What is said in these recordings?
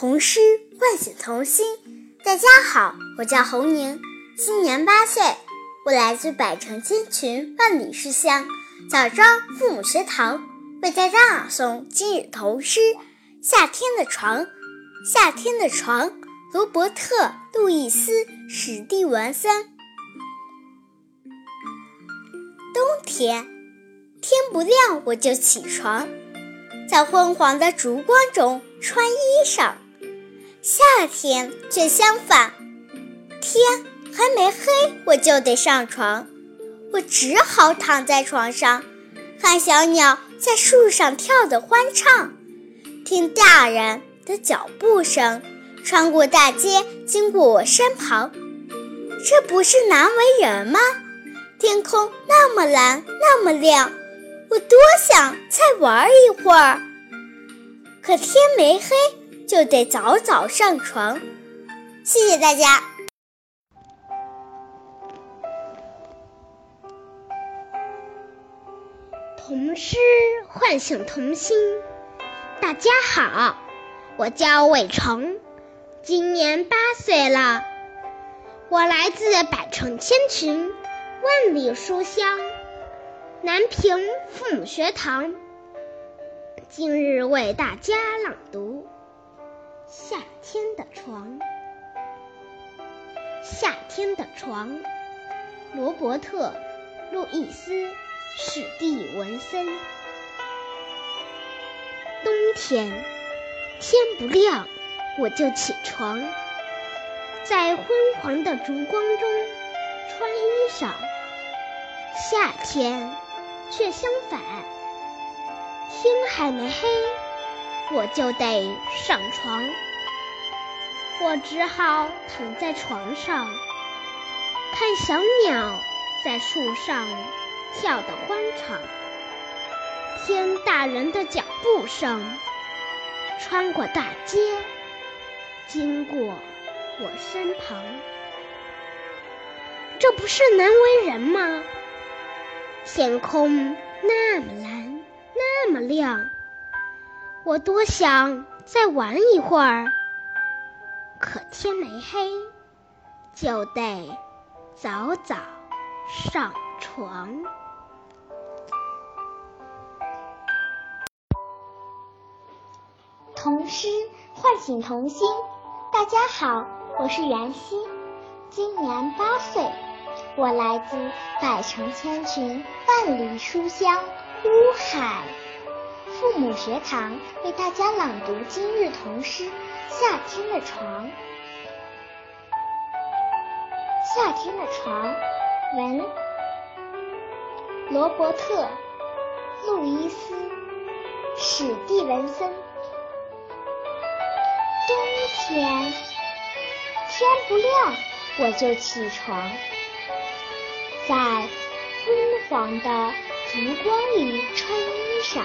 童诗唤醒童心。大家好，我叫侯宁，今年八岁，我来自百城千群万里书香枣庄父母学堂，为大家朗诵今日童诗《夏天的床》。夏天的床，罗伯特·路易斯·史蒂文森。冬天，天不亮我就起床，在昏黄的烛光中穿衣裳。夏天却相反，天还没黑我就得上床，我只好躺在床上，看小鸟在树上跳得欢畅，听大人的脚步声穿过大街经过我身旁。这不是难为人吗？天空那么蓝，那么亮，我多想再玩一会儿，可天没黑。就得早早上床。谢谢大家。童诗唤醒童心。大家好，我叫伟成，今年八岁了。我来自百城千群，万里书香南平父母学堂。今日为大家朗读。夏天的床，夏天的床，罗伯特·路易斯·史蒂文森。冬天，天不亮我就起床，在昏黄的烛光中穿衣裳。夏天却相反，天还没黑。我就得上床，我只好躺在床上，看小鸟在树上跳得欢畅，听大人的脚步声穿过大街，经过我身旁。这不是难为人吗？天空那么蓝，那么亮。我多想再玩一会儿，可天没黑，就得早早上床。童诗唤醒童心。大家好，我是袁熙，今年八岁，我来自百城千群，万里书香乌海。父母学堂为大家朗读今日童诗《夏天的床》。夏天的床，文罗伯特·路易斯·史蒂文森。冬天，天不亮我就起床，在昏黄的烛光里穿衣裳。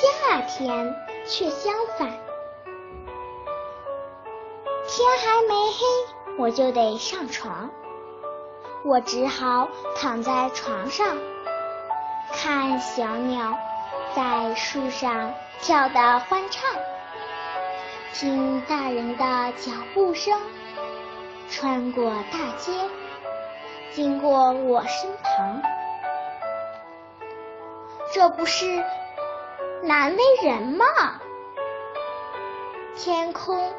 夏天却相反，天还没黑我就得上床，我只好躺在床上，看小鸟在树上跳得欢畅，听大人的脚步声穿过大街，经过我身旁，这不是。难为人嘛！天空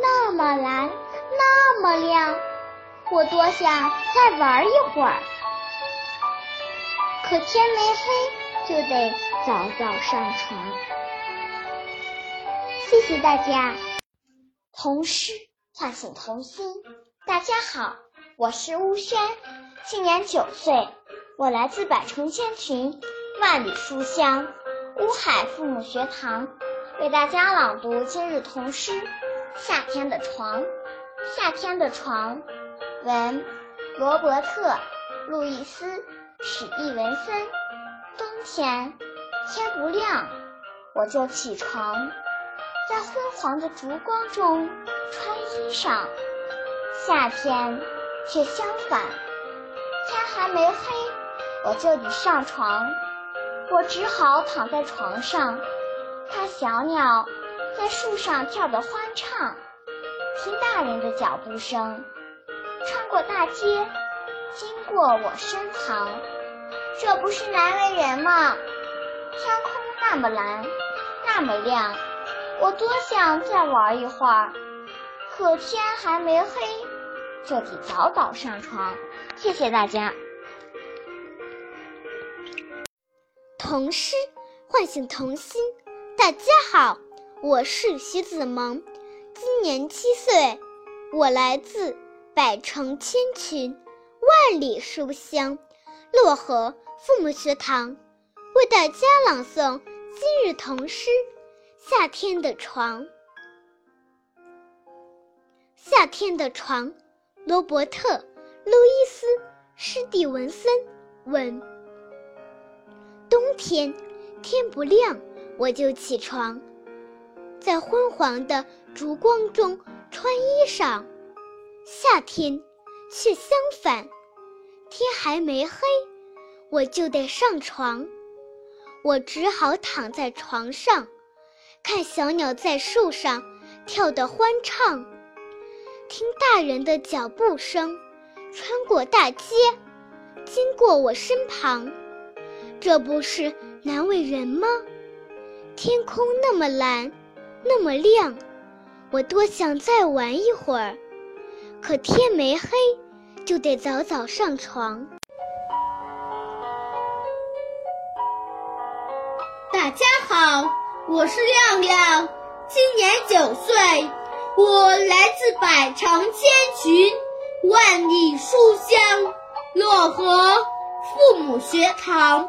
那么蓝，那么亮，我多想再玩一会儿。可天没黑，就得早早上床。谢谢大家。童诗唤醒童心。大家好，我是乌轩，今年九岁，我来自百城千群，万里书香。乌海父母学堂为大家朗读今日童诗《夏天的床》。夏天的床，文罗伯特·路易斯·史蒂文森。冬天天不亮我就起床，在昏黄的烛光中穿衣裳。夏天却相反，天还没黑我就得上床。我只好躺在床上，看小鸟在树上跳得欢畅，听大人的脚步声，穿过大街，经过我身旁。这不是难为人吗？天空那么蓝，那么亮，我多想再玩一会儿，可天还没黑，就得早早上床。谢谢大家。童诗唤醒童心。大家好，我是徐子萌，今年七岁，我来自百城千群，万里书香漯河父母学堂，为大家朗诵今日童诗《夏天的床》。夏天的床，罗伯特·路易斯·施蒂文森文。冬天，天不亮。我就起床，在昏黄的烛光中穿衣裳。夏天却相反，天还没黑，我就得上床。我只好躺在床上，看小鸟在树上跳得欢畅，听大人的脚步声穿过大街，经过我身旁。这不是难为人吗？天空那么蓝，那么亮，我多想再玩一会儿，可天没黑，就得早早上床。大家好，我是亮亮，今年九岁，我来自百城千群，万里书香漯河父母学堂。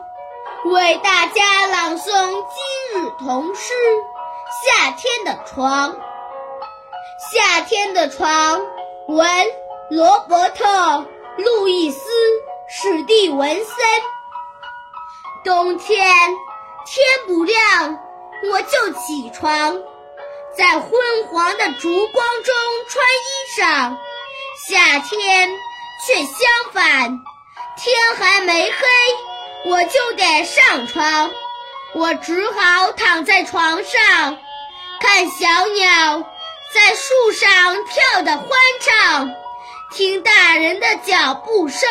为大家朗诵今日童诗《夏天的床》。夏天的床，文罗伯特·路易斯·史蒂文森。冬天天不亮，我就起床，在昏黄的烛光中穿衣裳。夏天却相反，天还没黑。我就得上床，我只好躺在床上，看小鸟在树上跳得欢畅，听大人的脚步声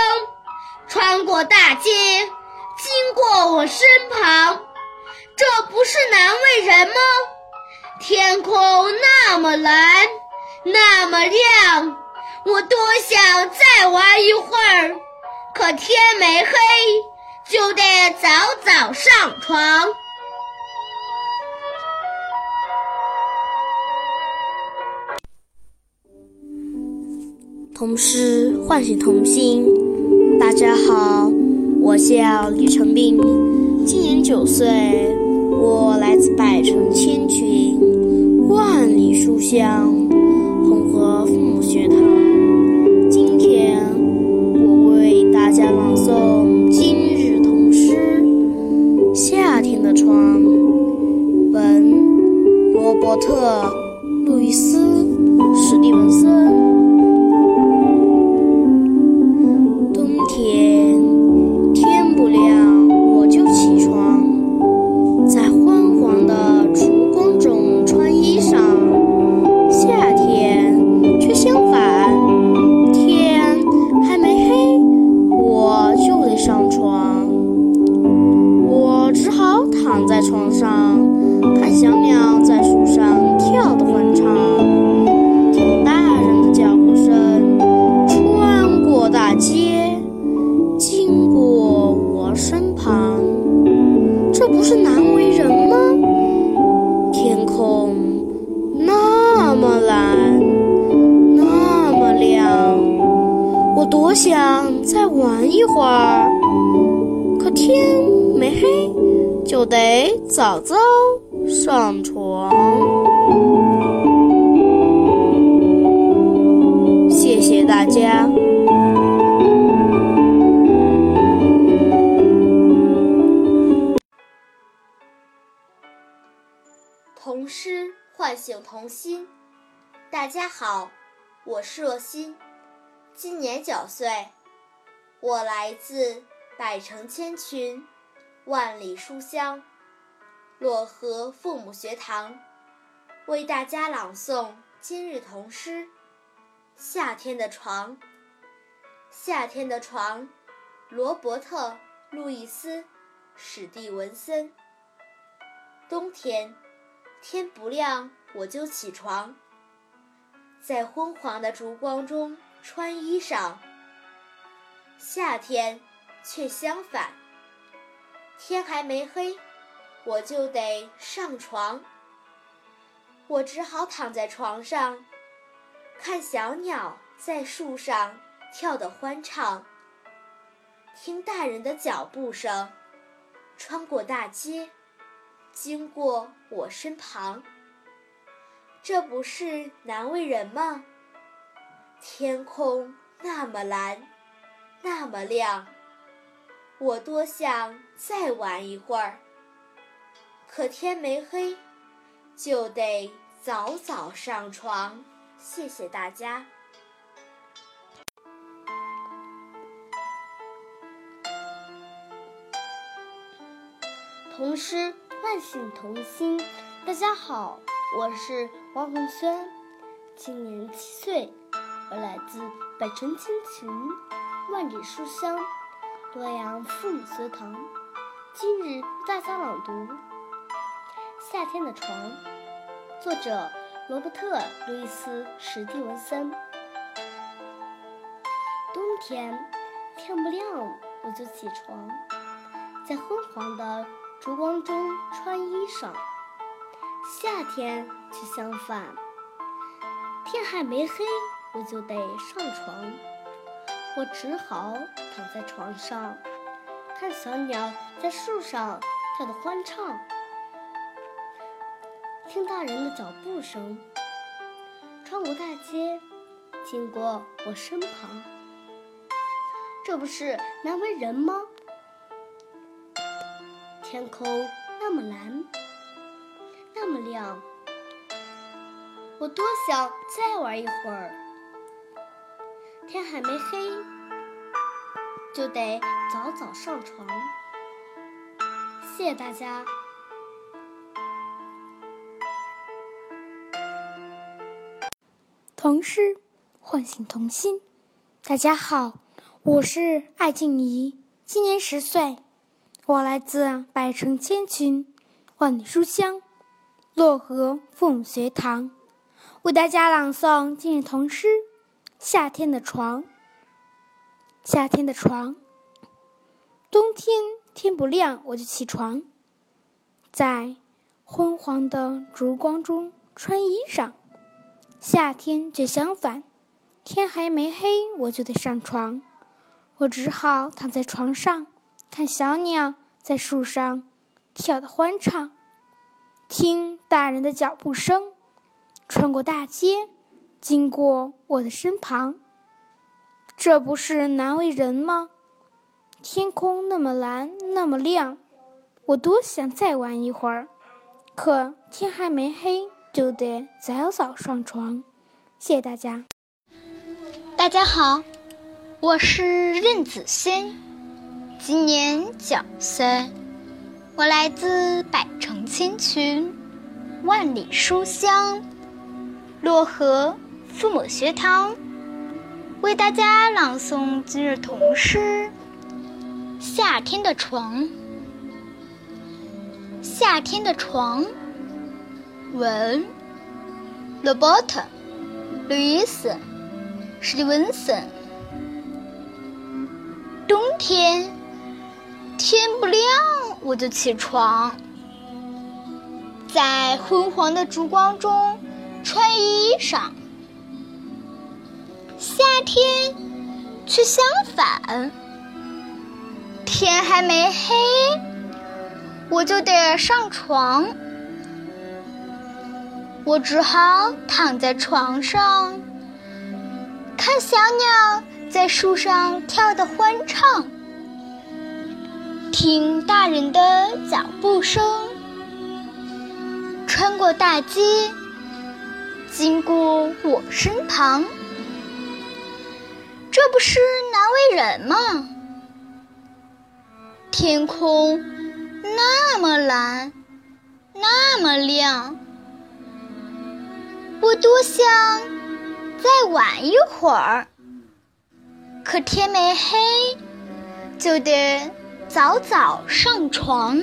穿过大街，经过我身旁。这不是难为人吗？天空那么蓝，那么亮，我多想再玩一会儿，可天没黑。就得早早上床。童诗唤醒童心。大家好，我叫李成斌，今年九岁，我来自百城千群，万里书香红河父母学堂。伯特·路易斯·史蒂文森。早早上床。谢谢大家。童诗唤醒童心。大家好，我是若欣。今年九岁，我来自百城千群，万里书香漯河父母学堂，为大家朗诵今日童诗《夏天的床》。夏天的床，罗伯特·路易斯·史蒂文森。冬天，天不亮我就起床，在昏黄的烛光中穿衣裳。夏天却相反，天还没黑，我就得上床。我只好躺在床上，看小鸟在树上跳得欢畅，听大人的脚步声穿过大街，经过我身旁。这不是难为人吗？天空那么蓝，那么亮，我多想再玩一会儿。可天没黑。就得早早上床。谢谢大家。童诗唤醒童心。大家好，我是王红轩，今年七岁，我来自百城千群，万里书香，洛阳父母学堂。今日为大家朗读。夏天的床，作者罗伯特·路易斯·史蒂文森。冬天天不亮我就起床，在昏黄的烛光中穿衣裳。夏天却相反，天还没黑我就得上床，我只好躺在床上，看小鸟在树上跳得欢畅。听大人的脚步声，穿过大街，经过我身旁，这不是难为人吗？天空那么蓝，那么亮，我多想再玩一会儿。天还没黑，就得早早上床。谢谢大家。童诗唤醒童心。大家好，我是艾静怡，今年十岁，我来自百城千群，万里书香，漯河父母学堂，为大家朗诵今日童诗《夏天的床》。夏天的床，冬天天不亮我就起床，在昏黄的烛光中穿衣裳。夏天却相反，天还没黑我就得上床，我只好躺在床上，看小鸟在树上跳得欢畅，听大人的脚步声穿过大街，经过我的身旁。这不是难为人吗？天空那么蓝，那么亮，我多想再玩一会儿，可天还没黑。就得早早上床，谢谢大家。大家好，我是任子轩，今年九岁，我来自百城千群，万里书香，漯河父母学堂，为大家朗诵今日童诗《夏天的床》。夏天的床。文，罗伯特·路易斯·史蒂文森。冬天，天不亮我就起床，在昏黄的烛光中穿衣裳。夏天却相反，天还没黑，我就得上床。我只好躺在床上，看小鸟在树上跳得欢畅，听大人的脚步声穿过大街，经过我身旁。这不是难为人吗？天空那么蓝，那么亮。我多想再玩一会儿，可天没黑，就得早早上床。